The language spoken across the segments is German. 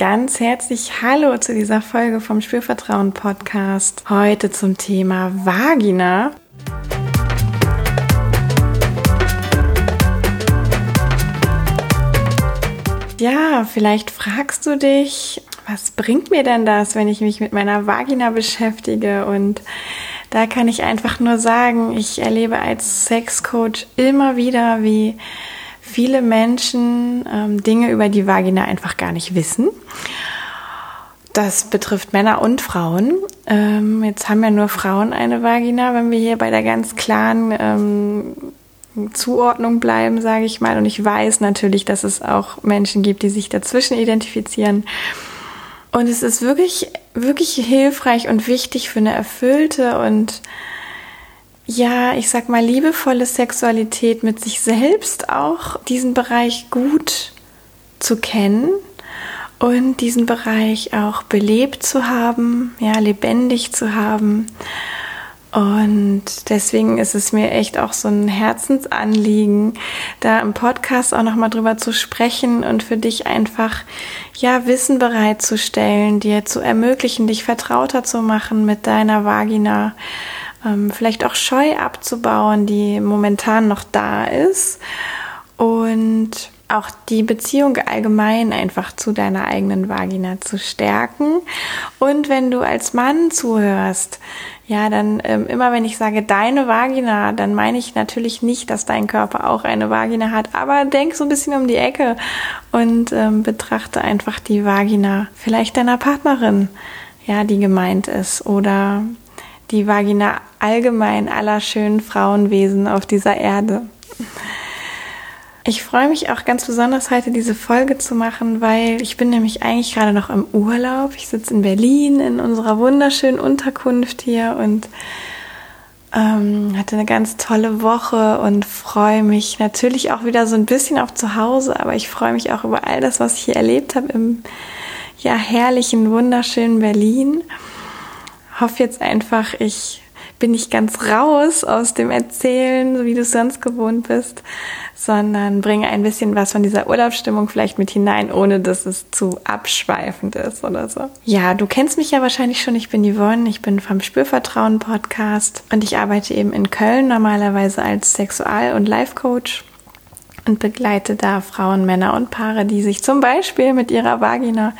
Ganz herzlich Hallo zu dieser Folge vom Spürvertrauen Podcast. Heute zum Thema Vagina. Ja, vielleicht fragst du dich, was bringt mir denn das, wenn ich mich mit meiner Vagina beschäftige? Und da kann ich einfach nur sagen, ich erlebe als Sexcoach immer wieder, wie viele Menschen ähm, Dinge über die Vagina einfach gar nicht wissen. Das betrifft Männer und Frauen. Ähm, jetzt haben ja nur Frauen eine Vagina, wenn wir hier bei der ganz klaren ähm, Zuordnung bleiben, sage ich mal. Und ich weiß natürlich, dass es auch Menschen gibt, die sich dazwischen identifizieren. Und es ist wirklich, wirklich hilfreich und wichtig für eine erfüllte und ja, ich sag mal, liebevolle Sexualität mit sich selbst auch diesen Bereich gut zu kennen und diesen Bereich auch belebt zu haben, ja, lebendig zu haben. Und deswegen ist es mir echt auch so ein Herzensanliegen, da im Podcast auch nochmal drüber zu sprechen und für dich einfach, ja, Wissen bereitzustellen, dir zu ermöglichen, dich vertrauter zu machen mit deiner Vagina ähm, vielleicht auch Scheu abzubauen, die momentan noch da ist und auch die Beziehung allgemein einfach zu deiner eigenen Vagina zu stärken. Und wenn du als Mann zuhörst, ja, dann ähm, immer wenn ich sage deine Vagina, dann meine ich natürlich nicht, dass dein Körper auch eine Vagina hat, aber denk so ein bisschen um die Ecke und ähm, betrachte einfach die Vagina vielleicht deiner Partnerin, ja, die gemeint ist oder die Vagina allgemein aller schönen Frauenwesen auf dieser Erde. Ich freue mich auch ganz besonders heute diese Folge zu machen, weil ich bin nämlich eigentlich gerade noch im Urlaub. Ich sitze in Berlin in unserer wunderschönen Unterkunft hier und ähm, hatte eine ganz tolle Woche und freue mich natürlich auch wieder so ein bisschen auf zu Hause, aber ich freue mich auch über all das, was ich hier erlebt habe im ja herrlichen, wunderschönen Berlin hoffe jetzt einfach, ich bin nicht ganz raus aus dem Erzählen, so wie du es sonst gewohnt bist, sondern bringe ein bisschen was von dieser Urlaubsstimmung vielleicht mit hinein, ohne dass es zu abschweifend ist oder so. Ja, du kennst mich ja wahrscheinlich schon. Ich bin Yvonne, ich bin vom Spürvertrauen Podcast und ich arbeite eben in Köln normalerweise als Sexual- und Life-Coach und begleite da Frauen, Männer und Paare, die sich zum Beispiel mit ihrer Vagina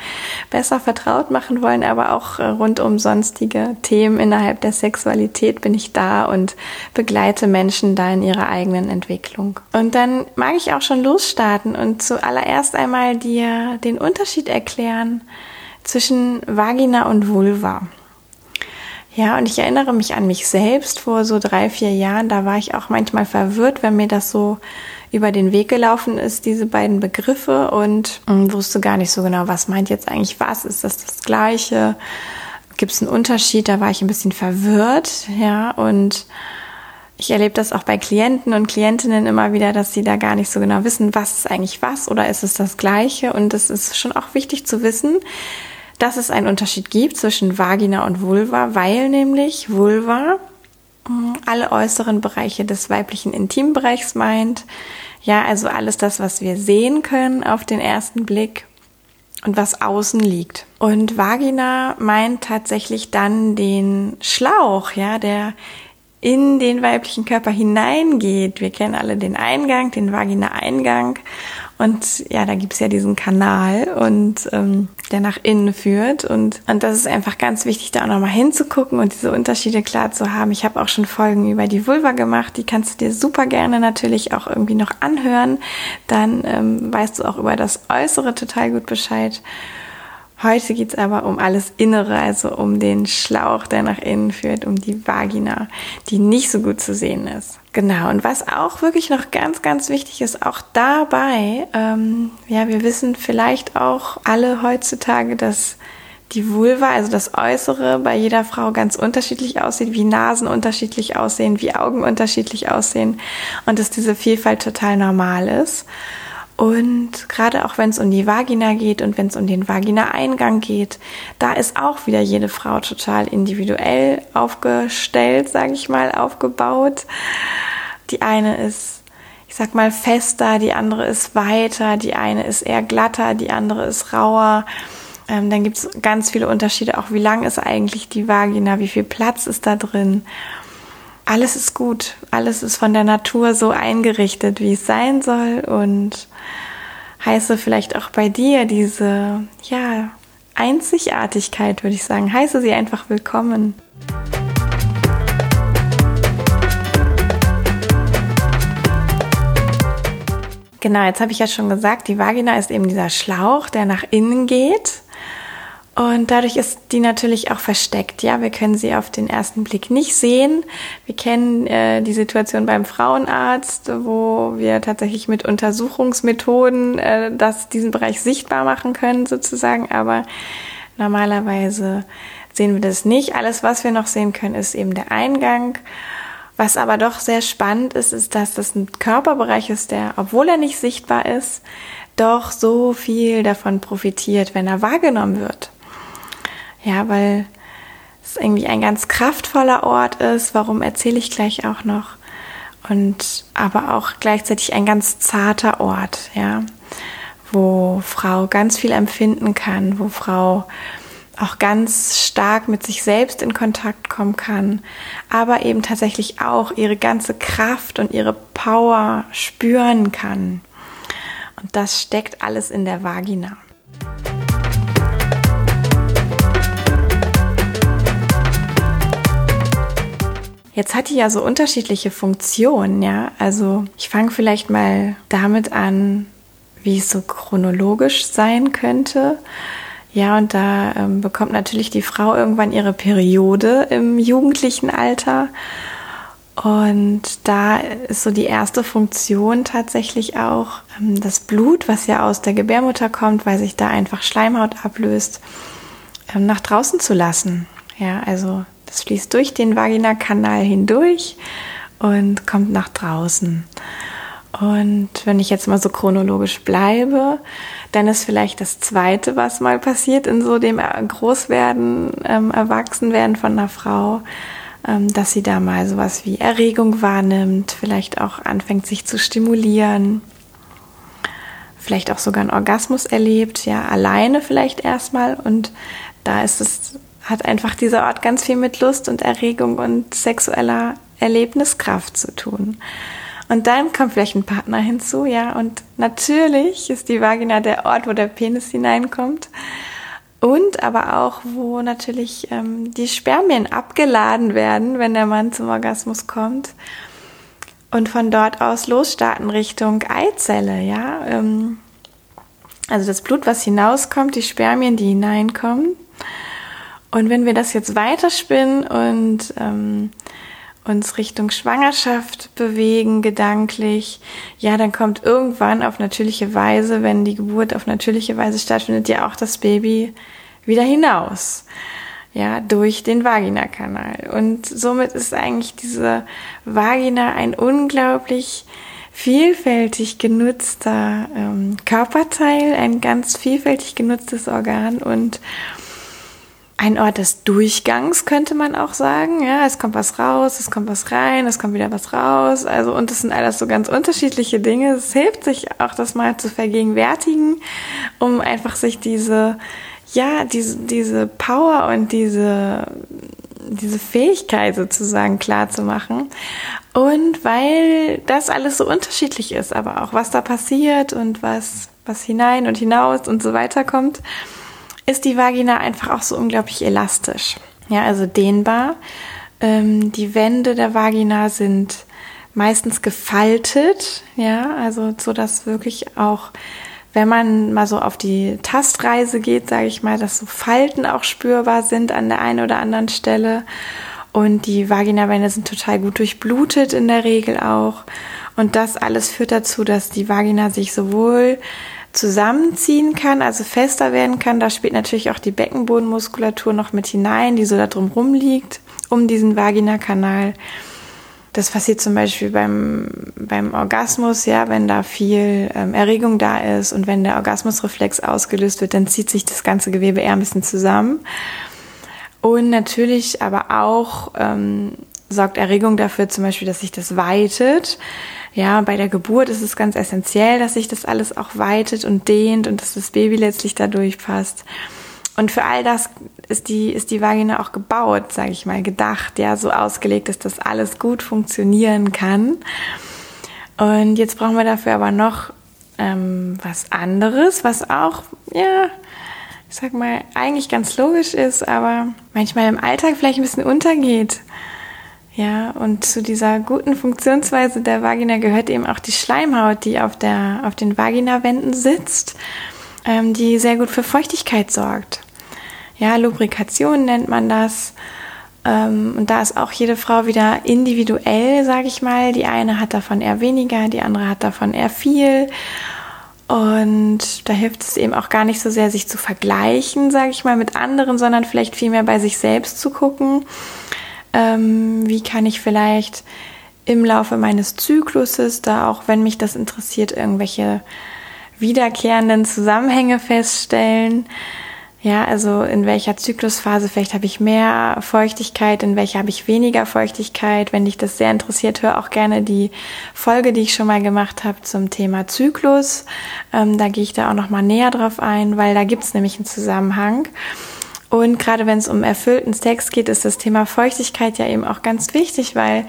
besser vertraut machen wollen, aber auch äh, rund um sonstige Themen innerhalb der Sexualität bin ich da und begleite Menschen da in ihrer eigenen Entwicklung. Und dann mag ich auch schon losstarten und zuallererst einmal dir den Unterschied erklären zwischen Vagina und Vulva. Ja, und ich erinnere mich an mich selbst vor so drei, vier Jahren. Da war ich auch manchmal verwirrt, wenn mir das so über den Weg gelaufen ist, diese beiden Begriffe und ähm, wusste gar nicht so genau, was meint jetzt eigentlich was? Ist das das Gleiche? Gibt es einen Unterschied? Da war ich ein bisschen verwirrt, ja, und ich erlebe das auch bei Klienten und Klientinnen immer wieder, dass sie da gar nicht so genau wissen, was ist eigentlich was oder ist es das Gleiche? Und es ist schon auch wichtig zu wissen, dass es einen Unterschied gibt zwischen Vagina und Vulva, weil nämlich Vulva alle äußeren Bereiche des weiblichen Intimbereichs meint. Ja, also alles das, was wir sehen können auf den ersten Blick und was außen liegt. Und Vagina meint tatsächlich dann den Schlauch, ja, der in den weiblichen Körper hineingeht. Wir kennen alle den Eingang, den Vagina-Eingang. Und ja, da gibt's ja diesen Kanal und ähm, der nach innen führt. Und, und das ist einfach ganz wichtig, da auch nochmal hinzugucken und diese Unterschiede klar zu haben. Ich habe auch schon Folgen über die Vulva gemacht, die kannst du dir super gerne natürlich auch irgendwie noch anhören. Dann ähm, weißt du auch über das Äußere total gut Bescheid. Heute geht's aber um alles Innere, also um den Schlauch, der nach innen führt, um die Vagina, die nicht so gut zu sehen ist. Genau, und was auch wirklich noch ganz, ganz wichtig ist, auch dabei, ähm, ja, wir wissen vielleicht auch alle heutzutage, dass die Vulva, also das Äußere, bei jeder Frau ganz unterschiedlich aussieht, wie Nasen unterschiedlich aussehen, wie Augen unterschiedlich aussehen und dass diese Vielfalt total normal ist. Und gerade auch wenn es um die Vagina geht und wenn es um den Vagina-Eingang geht, da ist auch wieder jede Frau total individuell aufgestellt, sage ich mal, aufgebaut. Die eine ist, ich sag mal, fester, die andere ist weiter, die eine ist eher glatter, die andere ist rauer. Ähm, dann gibt es ganz viele Unterschiede, auch wie lang ist eigentlich die Vagina, wie viel Platz ist da drin alles ist gut, alles ist von der Natur so eingerichtet, wie es sein soll und heiße vielleicht auch bei dir diese, ja, Einzigartigkeit, würde ich sagen, heiße sie einfach willkommen. Genau, jetzt habe ich ja schon gesagt, die Vagina ist eben dieser Schlauch, der nach innen geht. Und dadurch ist die natürlich auch versteckt. Ja, wir können sie auf den ersten Blick nicht sehen. Wir kennen äh, die Situation beim Frauenarzt, wo wir tatsächlich mit Untersuchungsmethoden äh, das, diesen Bereich sichtbar machen können, sozusagen. Aber normalerweise sehen wir das nicht. Alles, was wir noch sehen können, ist eben der Eingang. Was aber doch sehr spannend ist, ist, dass das ein Körperbereich ist, der, obwohl er nicht sichtbar ist, doch so viel davon profitiert, wenn er wahrgenommen wird. Ja, weil es irgendwie ein ganz kraftvoller Ort ist. Warum erzähle ich gleich auch noch? Und aber auch gleichzeitig ein ganz zarter Ort, ja, wo Frau ganz viel empfinden kann, wo Frau auch ganz stark mit sich selbst in Kontakt kommen kann, aber eben tatsächlich auch ihre ganze Kraft und ihre Power spüren kann. Und das steckt alles in der Vagina. Jetzt hat die ja so unterschiedliche Funktionen, ja. Also ich fange vielleicht mal damit an, wie es so chronologisch sein könnte. Ja, und da ähm, bekommt natürlich die Frau irgendwann ihre Periode im jugendlichen Alter. Und da ist so die erste Funktion tatsächlich auch ähm, das Blut, was ja aus der Gebärmutter kommt, weil sich da einfach Schleimhaut ablöst, ähm, nach draußen zu lassen. Ja, also das fließt durch den Vaginakanal hindurch und kommt nach draußen. Und wenn ich jetzt mal so chronologisch bleibe, dann ist vielleicht das Zweite, was mal passiert in so dem Großwerden, ähm, Erwachsenwerden von einer Frau, ähm, dass sie da mal sowas wie Erregung wahrnimmt, vielleicht auch anfängt sich zu stimulieren, vielleicht auch sogar einen Orgasmus erlebt, ja, alleine vielleicht erstmal. Und da ist es hat einfach dieser Ort ganz viel mit Lust und Erregung und sexueller Erlebniskraft zu tun. Und dann kommt vielleicht ein Partner hinzu, ja, und natürlich ist die Vagina der Ort, wo der Penis hineinkommt. Und aber auch, wo natürlich ähm, die Spermien abgeladen werden, wenn der Mann zum Orgasmus kommt. Und von dort aus losstarten Richtung Eizelle, ja. Ähm, also das Blut, was hinauskommt, die Spermien, die hineinkommen. Und wenn wir das jetzt weiterspinnen und ähm, uns Richtung Schwangerschaft bewegen, gedanklich, ja, dann kommt irgendwann auf natürliche Weise, wenn die Geburt auf natürliche Weise stattfindet, ja auch das Baby wieder hinaus. Ja, durch den Vaginakanal. Und somit ist eigentlich diese Vagina ein unglaublich vielfältig genutzter ähm, Körperteil, ein ganz vielfältig genutztes Organ und ein Ort des Durchgangs, könnte man auch sagen. Ja, es kommt was raus, es kommt was rein, es kommt wieder was raus. Also, und das sind alles so ganz unterschiedliche Dinge. Es hilft sich auch, das mal zu vergegenwärtigen, um einfach sich diese, ja, diese, diese Power und diese, diese Fähigkeit sozusagen klar zu machen. Und weil das alles so unterschiedlich ist, aber auch was da passiert und was, was hinein und hinaus und so weiter kommt, ist die Vagina einfach auch so unglaublich elastisch. Ja, also dehnbar. Ähm, die Wände der Vagina sind meistens gefaltet, ja, also so dass wirklich auch, wenn man mal so auf die Tastreise geht, sage ich mal, dass so Falten auch spürbar sind an der einen oder anderen Stelle. Und die Vaginawände sind total gut durchblutet in der Regel auch. Und das alles führt dazu, dass die Vagina sich sowohl zusammenziehen kann, also fester werden kann. Da spielt natürlich auch die Beckenbodenmuskulatur noch mit hinein, die so da drum liegt, um diesen Vaginakanal. Das passiert zum Beispiel beim, beim Orgasmus, ja, wenn da viel ähm, Erregung da ist und wenn der Orgasmusreflex ausgelöst wird, dann zieht sich das ganze Gewebe eher ein bisschen zusammen. Und natürlich aber auch ähm, sorgt Erregung dafür zum Beispiel, dass sich das weitet. Ja, bei der Geburt ist es ganz essentiell, dass sich das alles auch weitet und dehnt und dass das Baby letztlich da durchpasst. Und für all das ist die, ist die Vagina auch gebaut, sage ich mal, gedacht, ja, so ausgelegt, dass das alles gut funktionieren kann. Und jetzt brauchen wir dafür aber noch ähm, was anderes, was auch, ja, ich sag mal, eigentlich ganz logisch ist, aber manchmal im Alltag vielleicht ein bisschen untergeht. Ja, und zu dieser guten Funktionsweise der Vagina gehört eben auch die Schleimhaut, die auf, der, auf den Vaginawänden sitzt, ähm, die sehr gut für Feuchtigkeit sorgt. Ja, Lubrikation nennt man das. Ähm, und da ist auch jede Frau wieder individuell, sage ich mal. Die eine hat davon eher weniger, die andere hat davon eher viel. Und da hilft es eben auch gar nicht so sehr, sich zu vergleichen, sage ich mal, mit anderen, sondern vielleicht vielmehr bei sich selbst zu gucken ähm, wie kann ich vielleicht im Laufe meines Zykluses, da auch wenn mich das interessiert, irgendwelche wiederkehrenden Zusammenhänge feststellen. Ja, also in welcher Zyklusphase vielleicht habe ich mehr Feuchtigkeit, in welcher habe ich weniger Feuchtigkeit. Wenn dich das sehr interessiert, hör auch gerne die Folge, die ich schon mal gemacht habe zum Thema Zyklus. Ähm, da gehe ich da auch noch mal näher drauf ein, weil da gibt es nämlich einen Zusammenhang. Und gerade wenn es um erfüllten Sex geht, ist das Thema Feuchtigkeit ja eben auch ganz wichtig, weil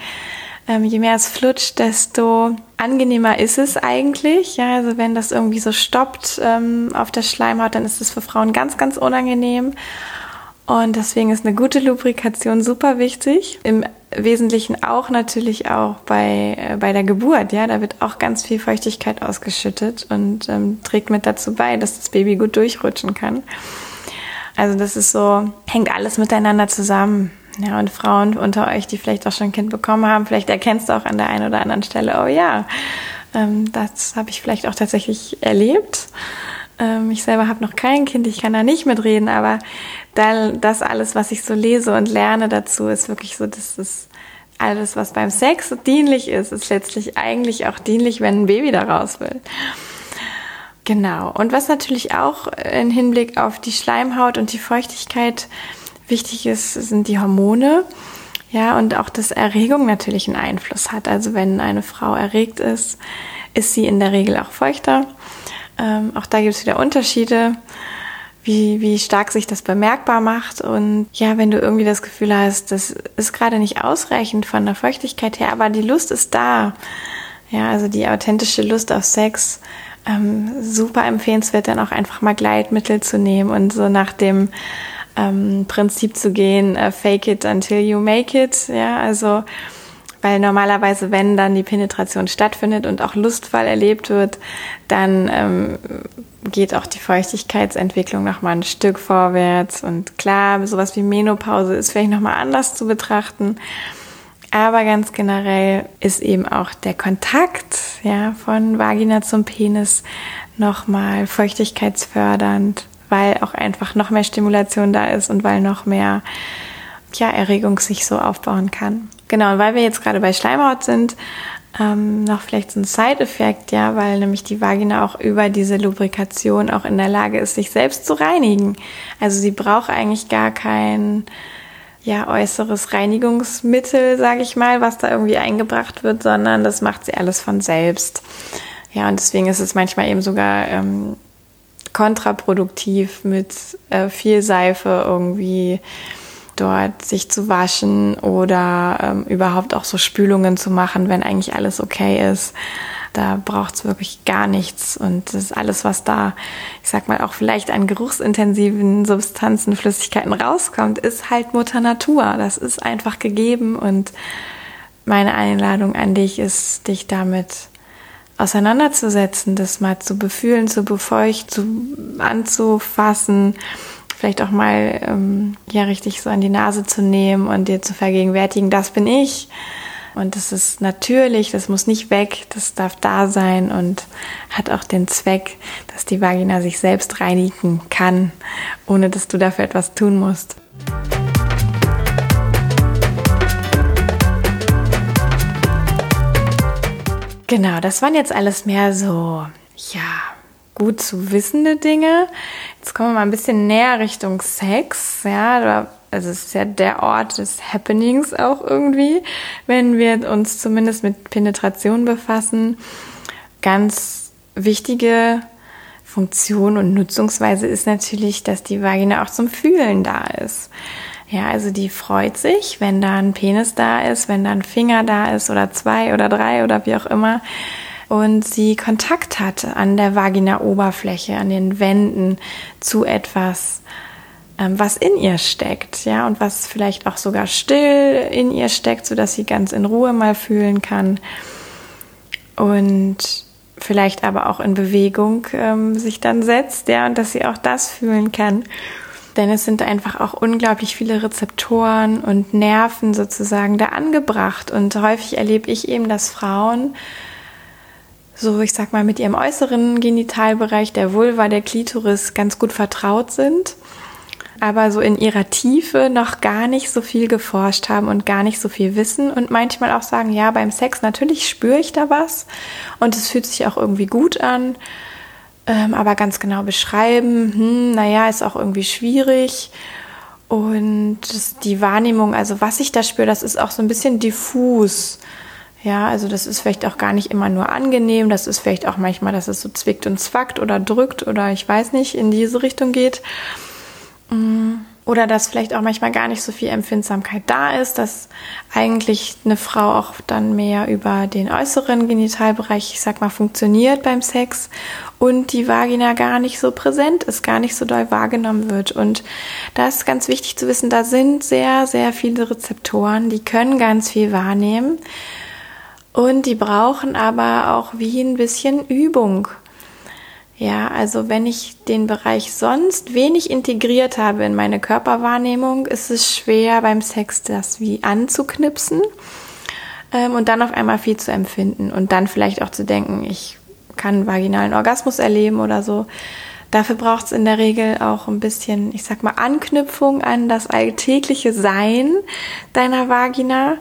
ähm, je mehr es flutscht, desto angenehmer ist es eigentlich. Ja, also wenn das irgendwie so stoppt ähm, auf der Schleimhaut, dann ist es für Frauen ganz, ganz unangenehm. Und deswegen ist eine gute Lubrikation super wichtig. Im Wesentlichen auch natürlich auch bei, äh, bei der Geburt. Ja, da wird auch ganz viel Feuchtigkeit ausgeschüttet und ähm, trägt mit dazu bei, dass das Baby gut durchrutschen kann. Also das ist so, hängt alles miteinander zusammen. Ja, und Frauen unter euch, die vielleicht auch schon ein Kind bekommen haben, vielleicht erkennst du auch an der einen oder anderen Stelle, oh ja, ähm, das habe ich vielleicht auch tatsächlich erlebt. Ähm, ich selber habe noch kein Kind, ich kann da nicht mitreden, aber da, das alles, was ich so lese und lerne dazu, ist wirklich so, dass es alles, was beim Sex dienlich ist, ist letztlich eigentlich auch dienlich, wenn ein Baby da raus will. Genau. Und was natürlich auch im Hinblick auf die Schleimhaut und die Feuchtigkeit wichtig ist, sind die Hormone. Ja, und auch, dass Erregung natürlich einen Einfluss hat. Also wenn eine Frau erregt ist, ist sie in der Regel auch feuchter. Ähm, auch da gibt es wieder Unterschiede, wie, wie stark sich das bemerkbar macht. Und ja, wenn du irgendwie das Gefühl hast, das ist gerade nicht ausreichend von der Feuchtigkeit her, aber die Lust ist da. Ja, also die authentische Lust auf Sex ähm, super empfehlenswert, dann auch einfach mal Gleitmittel zu nehmen und so nach dem ähm, Prinzip zu gehen, äh, fake it until you make it. Ja, also weil normalerweise, wenn dann die Penetration stattfindet und auch Lustfall erlebt wird, dann ähm, geht auch die Feuchtigkeitsentwicklung noch mal ein Stück vorwärts. Und klar, sowas wie Menopause ist vielleicht noch mal anders zu betrachten. Aber ganz generell ist eben auch der Kontakt ja, von Vagina zum Penis nochmal feuchtigkeitsfördernd, weil auch einfach noch mehr Stimulation da ist und weil noch mehr ja, Erregung sich so aufbauen kann. Genau, und weil wir jetzt gerade bei Schleimhaut sind, ähm, noch vielleicht so ein Side-Effekt, ja, weil nämlich die Vagina auch über diese Lubrikation auch in der Lage ist, sich selbst zu reinigen. Also sie braucht eigentlich gar kein ja, äußeres Reinigungsmittel, sage ich mal, was da irgendwie eingebracht wird, sondern das macht sie alles von selbst. Ja, und deswegen ist es manchmal eben sogar ähm, kontraproduktiv, mit äh, viel Seife irgendwie dort sich zu waschen oder ähm, überhaupt auch so Spülungen zu machen, wenn eigentlich alles okay ist. Da braucht es wirklich gar nichts. Und das ist alles, was da, ich sag mal, auch vielleicht an geruchsintensiven Substanzen, Flüssigkeiten rauskommt, ist halt Mutter Natur. Das ist einfach gegeben. Und meine Einladung an dich ist, dich damit auseinanderzusetzen, das mal zu befühlen, zu befeuchten, zu anzufassen, vielleicht auch mal ähm, ja richtig so an die Nase zu nehmen und dir zu vergegenwärtigen, das bin ich. Und das ist natürlich, das muss nicht weg, das darf da sein und hat auch den Zweck, dass die Vagina sich selbst reinigen kann, ohne dass du dafür etwas tun musst. Genau, das waren jetzt alles mehr so, ja, gut zu wissende Dinge. Jetzt kommen wir mal ein bisschen näher Richtung Sex. Ja, also es ist ja der Ort des Happenings auch irgendwie, wenn wir uns zumindest mit Penetration befassen. Ganz wichtige Funktion und Nutzungsweise ist natürlich, dass die Vagina auch zum Fühlen da ist. Ja, also die freut sich, wenn da ein Penis da ist, wenn da ein Finger da ist oder zwei oder drei oder wie auch immer. Und sie Kontakt hat an der Vagina-Oberfläche, an den Wänden zu etwas, was in ihr steckt, ja, und was vielleicht auch sogar still in ihr steckt, sodass sie ganz in Ruhe mal fühlen kann. Und vielleicht aber auch in Bewegung ähm, sich dann setzt, ja, und dass sie auch das fühlen kann. Denn es sind einfach auch unglaublich viele Rezeptoren und Nerven sozusagen da angebracht. Und häufig erlebe ich eben, dass Frauen so, ich sag mal, mit ihrem äußeren Genitalbereich, der Vulva, der Klitoris, ganz gut vertraut sind, aber so in ihrer Tiefe noch gar nicht so viel geforscht haben und gar nicht so viel wissen und manchmal auch sagen, ja, beim Sex natürlich spüre ich da was und es fühlt sich auch irgendwie gut an ähm, aber ganz genau beschreiben, hm, naja, ist auch irgendwie schwierig. Und die Wahrnehmung, also was ich da spüre, das ist auch so ein bisschen diffus. Ja, also das ist vielleicht auch gar nicht immer nur angenehm, das ist vielleicht auch manchmal, dass es so zwickt und zwackt oder drückt oder ich weiß nicht, in diese Richtung geht. Oder dass vielleicht auch manchmal gar nicht so viel Empfindsamkeit da ist, dass eigentlich eine Frau auch dann mehr über den äußeren Genitalbereich, ich sag mal, funktioniert beim Sex und die Vagina gar nicht so präsent ist, gar nicht so doll wahrgenommen wird. Und da ist ganz wichtig zu wissen, da sind sehr, sehr viele Rezeptoren, die können ganz viel wahrnehmen und die brauchen aber auch wie ein bisschen Übung. Ja, also wenn ich den Bereich sonst wenig integriert habe in meine Körperwahrnehmung, ist es schwer beim Sex das wie anzuknipsen ähm, und dann auf einmal viel zu empfinden und dann vielleicht auch zu denken, ich kann vaginalen Orgasmus erleben oder so. Dafür braucht es in der Regel auch ein bisschen, ich sag mal, Anknüpfung an das alltägliche Sein deiner Vagina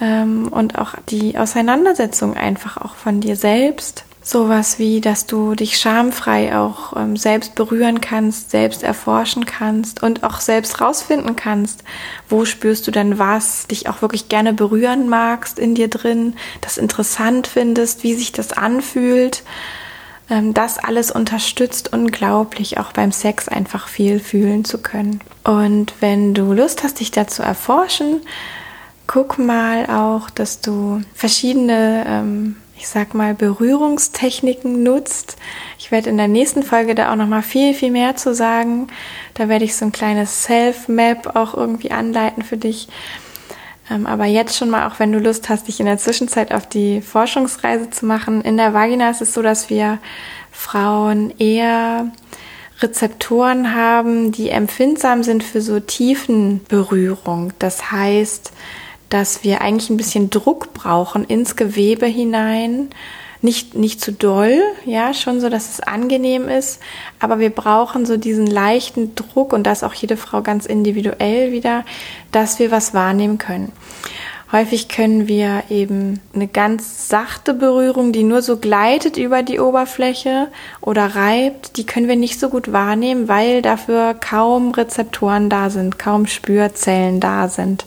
ähm, und auch die Auseinandersetzung einfach auch von dir selbst sowas wie, dass du dich schamfrei auch ähm, selbst berühren kannst, selbst erforschen kannst und auch selbst rausfinden kannst, wo spürst du denn was, dich auch wirklich gerne berühren magst in dir drin, das interessant findest, wie sich das anfühlt. Ähm, das alles unterstützt unglaublich, auch beim Sex einfach viel fühlen zu können. Und wenn du Lust hast, dich dazu erforschen, guck mal auch, dass du verschiedene ähm, ich sag mal, Berührungstechniken nutzt. Ich werde in der nächsten Folge da auch noch mal viel, viel mehr zu sagen. Da werde ich so ein kleines Self-Map auch irgendwie anleiten für dich. Ähm, aber jetzt schon mal, auch wenn du Lust hast, dich in der Zwischenzeit auf die Forschungsreise zu machen. In der Vagina ist es so, dass wir Frauen eher Rezeptoren haben, die empfindsam sind für so tiefen Berührung. Das heißt, dass wir eigentlich ein bisschen Druck brauchen ins Gewebe hinein. Nicht, nicht zu doll, ja, schon so, dass es angenehm ist, aber wir brauchen so diesen leichten Druck und das auch jede Frau ganz individuell wieder, dass wir was wahrnehmen können. Häufig können wir eben eine ganz sachte Berührung, die nur so gleitet über die Oberfläche oder reibt, die können wir nicht so gut wahrnehmen, weil dafür kaum Rezeptoren da sind, kaum Spürzellen da sind.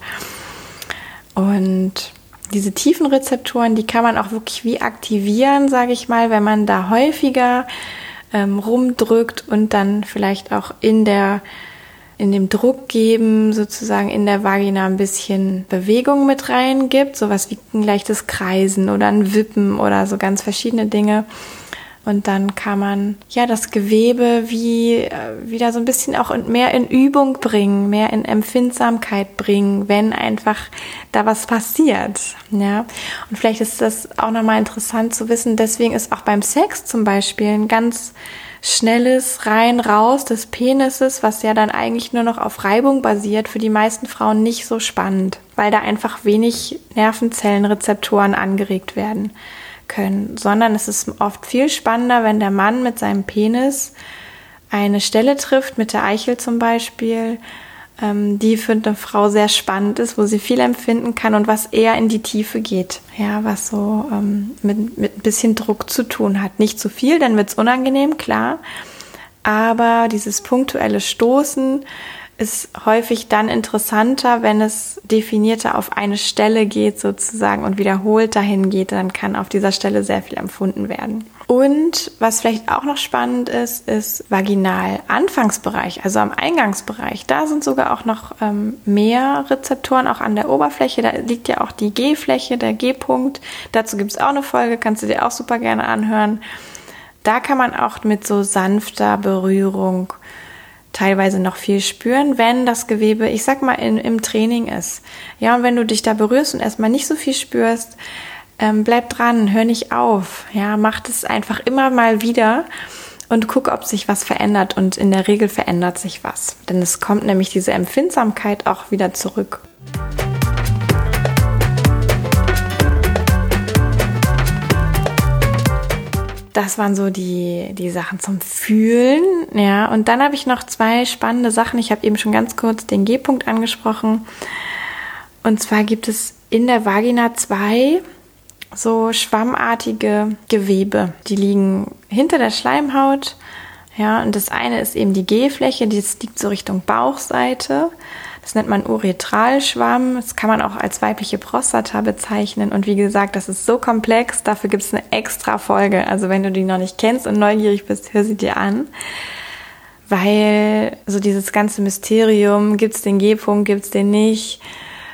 Und diese tiefen Rezeptoren, die kann man auch wirklich wie aktivieren, sage ich mal, wenn man da häufiger ähm, rumdrückt und dann vielleicht auch in der in dem Druck geben, sozusagen in der Vagina ein bisschen Bewegung mit reingibt, sowas wie ein leichtes Kreisen oder ein Wippen oder so ganz verschiedene Dinge. Und dann kann man ja das Gewebe wie äh, wieder so ein bisschen auch mehr in Übung bringen, mehr in Empfindsamkeit bringen, wenn einfach da was passiert. Ja. Und vielleicht ist das auch nochmal interessant zu wissen. Deswegen ist auch beim Sex zum Beispiel ein ganz schnelles rein raus des Penises, was ja dann eigentlich nur noch auf Reibung basiert, für die meisten Frauen nicht so spannend, weil da einfach wenig Nervenzellenrezeptoren angeregt werden können, sondern es ist oft viel spannender, wenn der Mann mit seinem Penis eine Stelle trifft, mit der Eichel zum Beispiel, ähm, die für eine Frau sehr spannend ist, wo sie viel empfinden kann und was eher in die Tiefe geht. Ja, was so ähm, mit, mit ein bisschen Druck zu tun hat. Nicht zu viel, dann wird es unangenehm, klar. Aber dieses punktuelle Stoßen ist häufig dann interessanter, wenn es definierter auf eine Stelle geht sozusagen und wiederholt dahin geht, dann kann auf dieser Stelle sehr viel empfunden werden. Und was vielleicht auch noch spannend ist, ist Vaginal-Anfangsbereich, also am Eingangsbereich. Da sind sogar auch noch ähm, mehr Rezeptoren, auch an der Oberfläche. Da liegt ja auch die G-Fläche, der G-Punkt. Dazu gibt es auch eine Folge, kannst du dir auch super gerne anhören. Da kann man auch mit so sanfter Berührung teilweise noch viel spüren, wenn das Gewebe, ich sag mal, in, im Training ist. Ja, und wenn du dich da berührst und erstmal nicht so viel spürst, ähm, bleib dran, hör nicht auf. Ja, mach das einfach immer mal wieder und guck, ob sich was verändert. Und in der Regel verändert sich was. Denn es kommt nämlich diese Empfindsamkeit auch wieder zurück. Das waren so die, die Sachen zum Fühlen. Ja, und dann habe ich noch zwei spannende Sachen. Ich habe eben schon ganz kurz den G-Punkt angesprochen. Und zwar gibt es in der Vagina zwei so schwammartige Gewebe. Die liegen hinter der Schleimhaut. Ja, und das eine ist eben die G-Fläche, die liegt so Richtung Bauchseite. Das nennt man Uretralschwamm. Das kann man auch als weibliche Prostata bezeichnen. Und wie gesagt, das ist so komplex. Dafür gibt es eine extra Folge. Also wenn du die noch nicht kennst und neugierig bist, hör sie dir an. Weil so dieses ganze Mysterium, gibt es den G-Punkt, gibt es den nicht,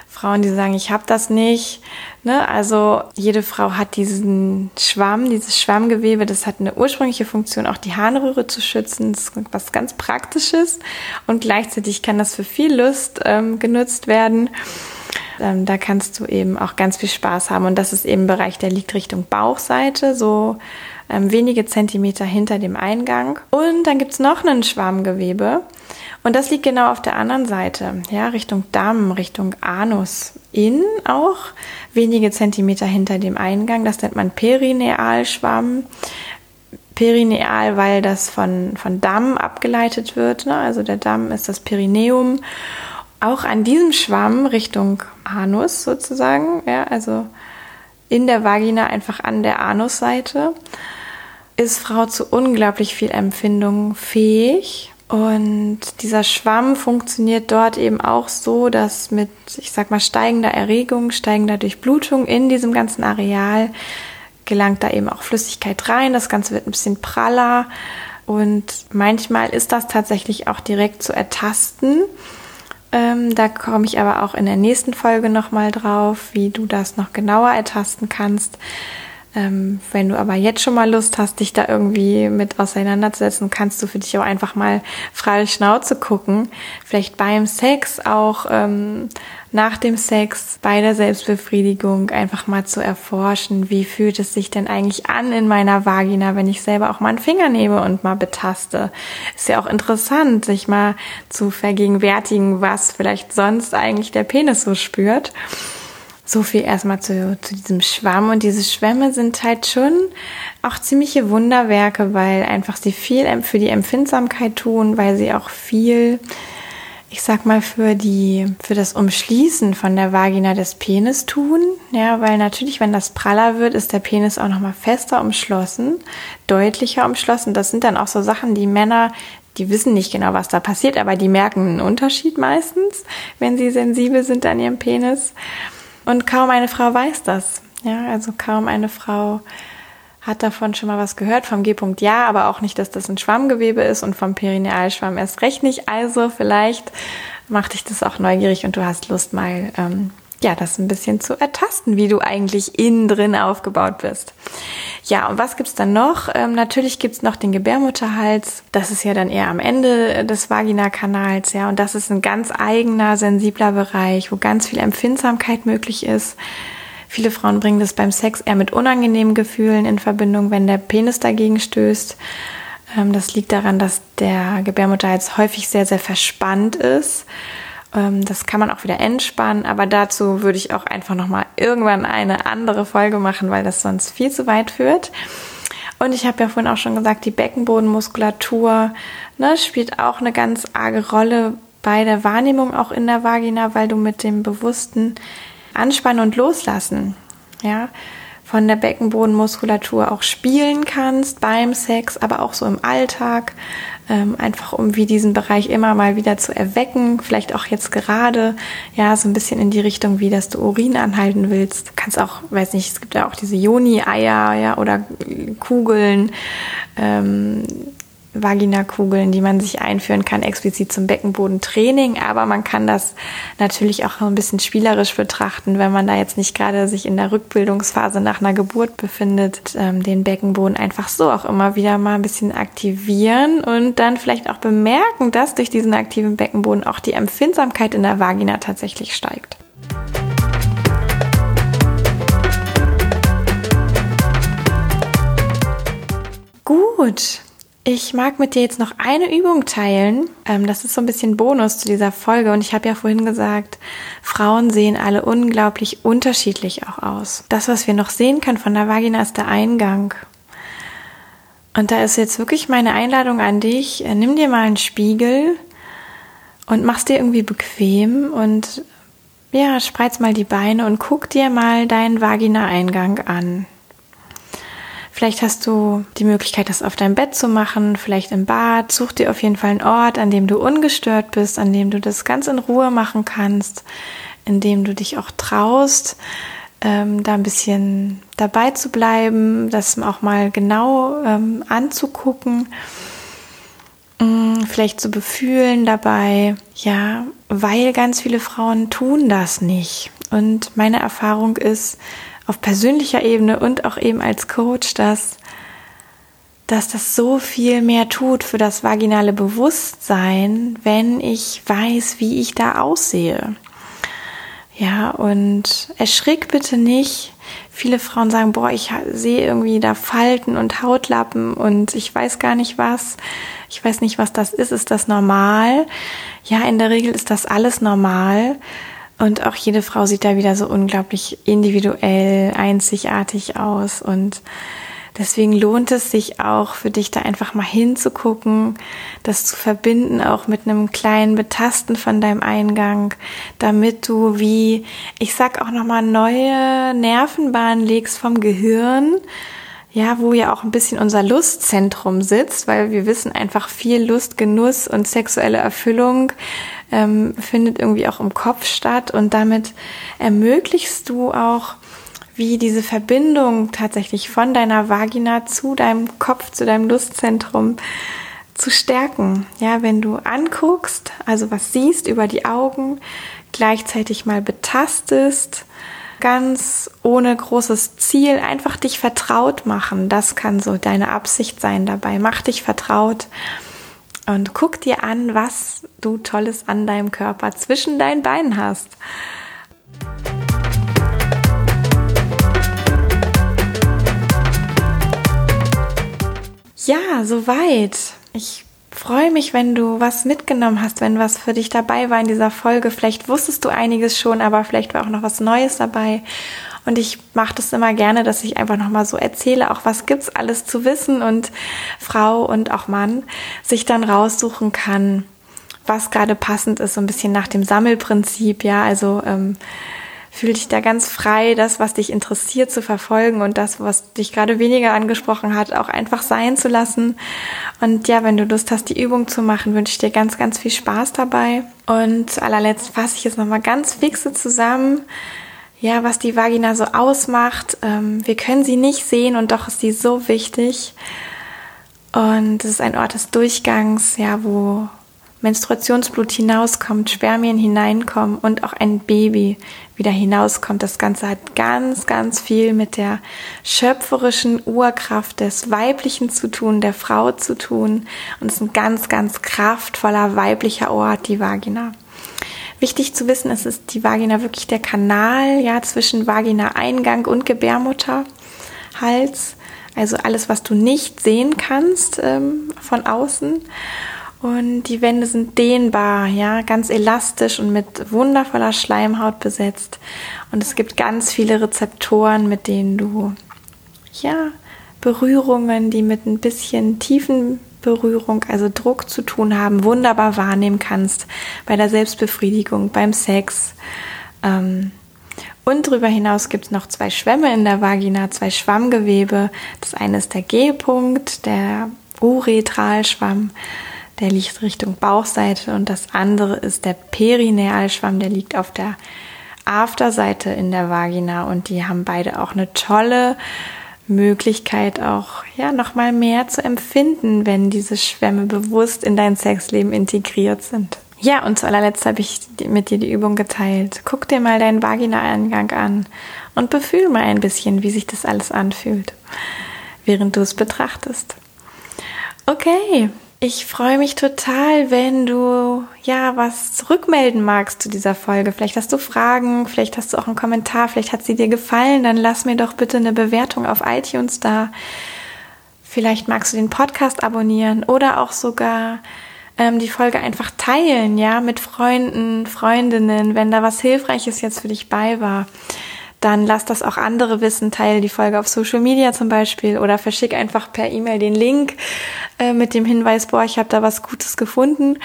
Frauen, die sagen, ich habe das nicht. Ne? Also jede Frau hat diesen Schwamm, dieses Schwammgewebe, das hat eine ursprüngliche Funktion, auch die Harnröhre zu schützen. Das ist was ganz Praktisches und gleichzeitig kann das für viel Lust ähm, genutzt werden. Ähm, da kannst du eben auch ganz viel Spaß haben und das ist eben ein Bereich, der liegt Richtung Bauchseite, so ähm, wenige Zentimeter hinter dem Eingang. Und dann gibt's noch einen Schwammgewebe. Und das liegt genau auf der anderen Seite, ja, Richtung Damm, Richtung Anus, in auch wenige Zentimeter hinter dem Eingang. Das nennt man Perinealschwamm. Perineal, weil das von, von Damm abgeleitet wird. Ne? Also der Damm ist das Perineum. Auch an diesem Schwamm Richtung Anus sozusagen, ja, also in der Vagina einfach an der Anusseite, ist Frau zu unglaublich viel Empfindung fähig und dieser Schwamm funktioniert dort eben auch so, dass mit, ich sag mal, steigender Erregung, steigender Durchblutung in diesem ganzen Areal gelangt da eben auch Flüssigkeit rein. Das Ganze wird ein bisschen praller und manchmal ist das tatsächlich auch direkt zu ertasten. Ähm, da komme ich aber auch in der nächsten Folge nochmal drauf, wie du das noch genauer ertasten kannst. Ähm, wenn du aber jetzt schon mal Lust hast, dich da irgendwie mit auseinanderzusetzen, kannst du für dich auch einfach mal frei Schnauze gucken. Vielleicht beim Sex auch ähm, nach dem Sex, bei der Selbstbefriedigung einfach mal zu erforschen, wie fühlt es sich denn eigentlich an in meiner Vagina, wenn ich selber auch mal einen Finger nehme und mal betaste. Ist ja auch interessant, sich mal zu vergegenwärtigen, was vielleicht sonst eigentlich der Penis so spürt. So viel erstmal zu, zu diesem Schwamm. Und diese Schwämme sind halt schon auch ziemliche Wunderwerke, weil einfach sie viel für die Empfindsamkeit tun, weil sie auch viel, ich sag mal, für die, für das Umschließen von der Vagina des Penis tun. Ja, weil natürlich, wenn das praller wird, ist der Penis auch nochmal fester umschlossen, deutlicher umschlossen. Das sind dann auch so Sachen, die Männer, die wissen nicht genau, was da passiert, aber die merken einen Unterschied meistens, wenn sie sensibel sind an ihrem Penis. Und kaum eine Frau weiß das. Ja, also kaum eine Frau hat davon schon mal was gehört. Vom G-Punkt ja, aber auch nicht, dass das ein Schwammgewebe ist und vom Perinealschwamm erst recht nicht. Also vielleicht macht dich das auch neugierig und du hast Lust mal ähm, ja, das ein bisschen zu ertasten, wie du eigentlich innen drin aufgebaut bist. Ja, und was gibt's dann noch? Ähm, natürlich gibt's noch den Gebärmutterhals. Das ist ja dann eher am Ende des Vaginakanals, ja, und das ist ein ganz eigener, sensibler Bereich, wo ganz viel Empfindsamkeit möglich ist. Viele Frauen bringen das beim Sex eher mit unangenehmen Gefühlen in Verbindung, wenn der Penis dagegen stößt. Ähm, das liegt daran, dass der Gebärmutterhals häufig sehr, sehr verspannt ist. Ähm, das kann man auch wieder entspannen, aber dazu würde ich auch einfach nochmal irgendwann eine andere Folge machen, weil das sonst viel zu weit führt. Und ich habe ja vorhin auch schon gesagt, die Beckenbodenmuskulatur ne, spielt auch eine ganz arge Rolle bei der Wahrnehmung auch in der Vagina, weil du mit dem bewussten Anspannen und Loslassen, ja, von der Beckenbodenmuskulatur auch spielen kannst beim Sex, aber auch so im Alltag, ähm, einfach um wie diesen Bereich immer mal wieder zu erwecken, vielleicht auch jetzt gerade, ja, so ein bisschen in die Richtung, wie dass du Urin anhalten willst. Du kannst auch, weiß nicht, es gibt ja auch diese Joni-Eier, ja, oder Kugeln, ähm, Vaginakugeln, die man sich einführen kann, explizit zum Beckenbodentraining. Aber man kann das natürlich auch ein bisschen spielerisch betrachten, wenn man da jetzt nicht gerade sich in der Rückbildungsphase nach einer Geburt befindet, ähm, den Beckenboden einfach so auch immer wieder mal ein bisschen aktivieren und dann vielleicht auch bemerken, dass durch diesen aktiven Beckenboden auch die Empfindsamkeit in der Vagina tatsächlich steigt. Gut, ich mag mit dir jetzt noch eine Übung teilen. Ähm, das ist so ein bisschen Bonus zu dieser Folge. Und ich habe ja vorhin gesagt, Frauen sehen alle unglaublich unterschiedlich auch aus. Das, was wir noch sehen können von der Vagina, ist der Eingang. Und da ist jetzt wirklich meine Einladung an dich. Äh, nimm dir mal einen Spiegel und mach's dir irgendwie bequem und ja, spreiz mal die Beine und guck dir mal deinen Vagina-Eingang an. Vielleicht hast du die Möglichkeit, das auf deinem Bett zu machen, vielleicht im Bad. Such dir auf jeden Fall einen Ort, an dem du ungestört bist, an dem du das ganz in Ruhe machen kannst, in dem du dich auch traust, ähm, da ein bisschen dabei zu bleiben, das auch mal genau ähm, anzugucken, ähm, vielleicht zu befühlen dabei. Ja, weil ganz viele Frauen tun das nicht. Und meine Erfahrung ist, auf persönlicher Ebene und auch eben als Coach, dass, dass das so viel mehr tut für das vaginale Bewusstsein, wenn ich weiß, wie ich da aussehe. Ja, und erschrick bitte nicht. Viele Frauen sagen, boah, ich sehe irgendwie da Falten und Hautlappen und ich weiß gar nicht was. Ich weiß nicht, was das ist. Ist das normal? Ja, in der Regel ist das alles normal. Und auch jede Frau sieht da wieder so unglaublich individuell, einzigartig aus. Und deswegen lohnt es sich auch für dich da einfach mal hinzugucken, das zu verbinden auch mit einem kleinen Betasten von deinem Eingang, damit du wie, ich sag auch nochmal, neue Nervenbahnen legst vom Gehirn, ja, wo ja auch ein bisschen unser Lustzentrum sitzt, weil wir wissen einfach viel Lust, Genuss und sexuelle Erfüllung ähm, findet irgendwie auch im Kopf statt und damit ermöglichst du auch, wie diese Verbindung tatsächlich von deiner Vagina zu deinem Kopf, zu deinem Lustzentrum zu stärken. Ja, wenn du anguckst, also was siehst über die Augen, gleichzeitig mal betastest, ganz ohne großes Ziel, einfach dich vertraut machen. Das kann so deine Absicht sein dabei. Mach dich vertraut und guck dir an, was du Tolles an deinem Körper zwischen deinen Beinen hast. Ja, soweit. Ich freue mich, wenn du was mitgenommen hast, wenn was für dich dabei war in dieser Folge. Vielleicht wusstest du einiges schon, aber vielleicht war auch noch was Neues dabei. Und ich mache das immer gerne, dass ich einfach nochmal so erzähle, auch was gibt's alles zu wissen und Frau und auch Mann sich dann raussuchen kann, was gerade passend ist, so ein bisschen nach dem Sammelprinzip, ja, also ähm, fühl dich da ganz frei, das, was dich interessiert, zu verfolgen und das, was dich gerade weniger angesprochen hat, auch einfach sein zu lassen. Und ja, wenn du Lust hast, die Übung zu machen, wünsche ich dir ganz, ganz viel Spaß dabei. Und allerletzt fasse ich jetzt nochmal ganz fixe zusammen ja, was die Vagina so ausmacht. Ähm, wir können sie nicht sehen und doch ist sie so wichtig. Und es ist ein Ort des Durchgangs, ja, wo Menstruationsblut hinauskommt, Spermien hineinkommen und auch ein Baby wieder hinauskommt. Das Ganze hat ganz, ganz viel mit der schöpferischen Urkraft des Weiblichen zu tun, der Frau zu tun. Und es ist ein ganz, ganz kraftvoller weiblicher Ort, die Vagina. Wichtig zu wissen ist, ist die Vagina wirklich der Kanal ja, zwischen Vagina-Eingang und Gebärmutterhals. also alles, was du nicht sehen kannst ähm, von außen. Und die Wände sind dehnbar, ja, ganz elastisch und mit wundervoller Schleimhaut besetzt. Und es gibt ganz viele Rezeptoren, mit denen du, ja, Berührungen, die mit ein bisschen tiefen Berührung, also Druck zu tun haben, wunderbar wahrnehmen kannst bei der Selbstbefriedigung, beim Sex. Ähm, und darüber hinaus gibt es noch zwei Schwämme in der Vagina, zwei Schwammgewebe. Das eine ist der G-Punkt, der Uretralschwamm, der liegt Richtung Bauchseite und das andere ist der Perinealschwamm, der liegt auf der Afterseite in der Vagina und die haben beide auch eine tolle Möglichkeit auch ja noch mal mehr zu empfinden, wenn diese Schwämme bewusst in dein Sexleben integriert sind. Ja, und zu allerletzt habe ich mit dir die Übung geteilt. Guck dir mal deinen Vagina-Eingang an und befühl mal ein bisschen, wie sich das alles anfühlt, während du es betrachtest. Okay, ich freue mich total, wenn du ja was zurückmelden magst zu dieser Folge. Vielleicht hast du Fragen, vielleicht hast du auch einen Kommentar, vielleicht hat sie dir gefallen. Dann lass mir doch bitte eine Bewertung auf iTunes da. Vielleicht magst du den Podcast abonnieren oder auch sogar ähm, die Folge einfach teilen, ja, mit Freunden, Freundinnen, wenn da was Hilfreiches jetzt für dich bei war dann lass das auch andere wissen, teile die Folge auf Social Media zum Beispiel oder verschick einfach per E-Mail den Link äh, mit dem Hinweis, boah, ich habe da was Gutes gefunden.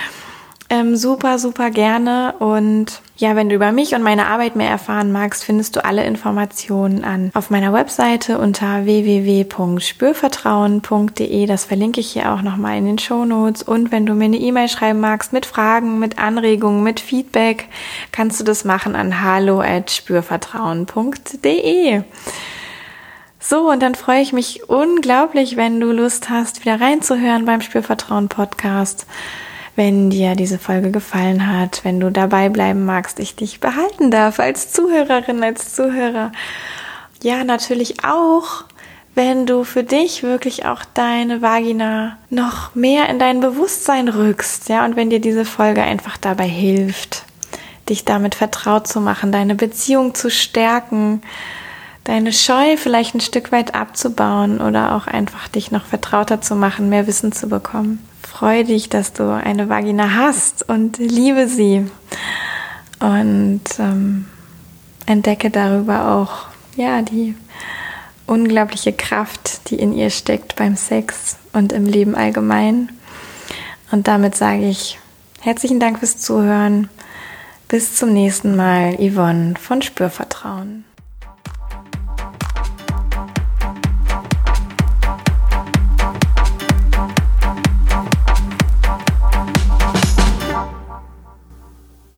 Ähm, super, super gerne. Und ja, wenn du über mich und meine Arbeit mehr erfahren magst, findest du alle Informationen an auf meiner Webseite unter www.spürvertrauen.de. Das verlinke ich hier auch nochmal in den Show Notes. Und wenn du mir eine E-Mail schreiben magst mit Fragen, mit Anregungen, mit Feedback, kannst du das machen an hallo@spürvertrauen.de. So, und dann freue ich mich unglaublich, wenn du Lust hast, wieder reinzuhören beim Spürvertrauen Podcast wenn dir diese Folge gefallen hat, wenn du dabei bleiben magst, ich dich behalten darf als Zuhörerin, als Zuhörer. Ja, natürlich auch, wenn du für dich wirklich auch deine Vagina noch mehr in dein Bewusstsein rückst, ja, und wenn dir diese Folge einfach dabei hilft, dich damit vertraut zu machen, deine Beziehung zu stärken, deine Scheu vielleicht ein Stück weit abzubauen oder auch einfach dich noch vertrauter zu machen, mehr Wissen zu bekommen freue dich, dass du eine Vagina hast und liebe sie. Und ähm, entdecke darüber auch ja, die unglaubliche Kraft, die in ihr steckt beim Sex und im Leben allgemein. Und damit sage ich herzlichen Dank fürs Zuhören. Bis zum nächsten Mal, Yvonne von Spürvertrauen.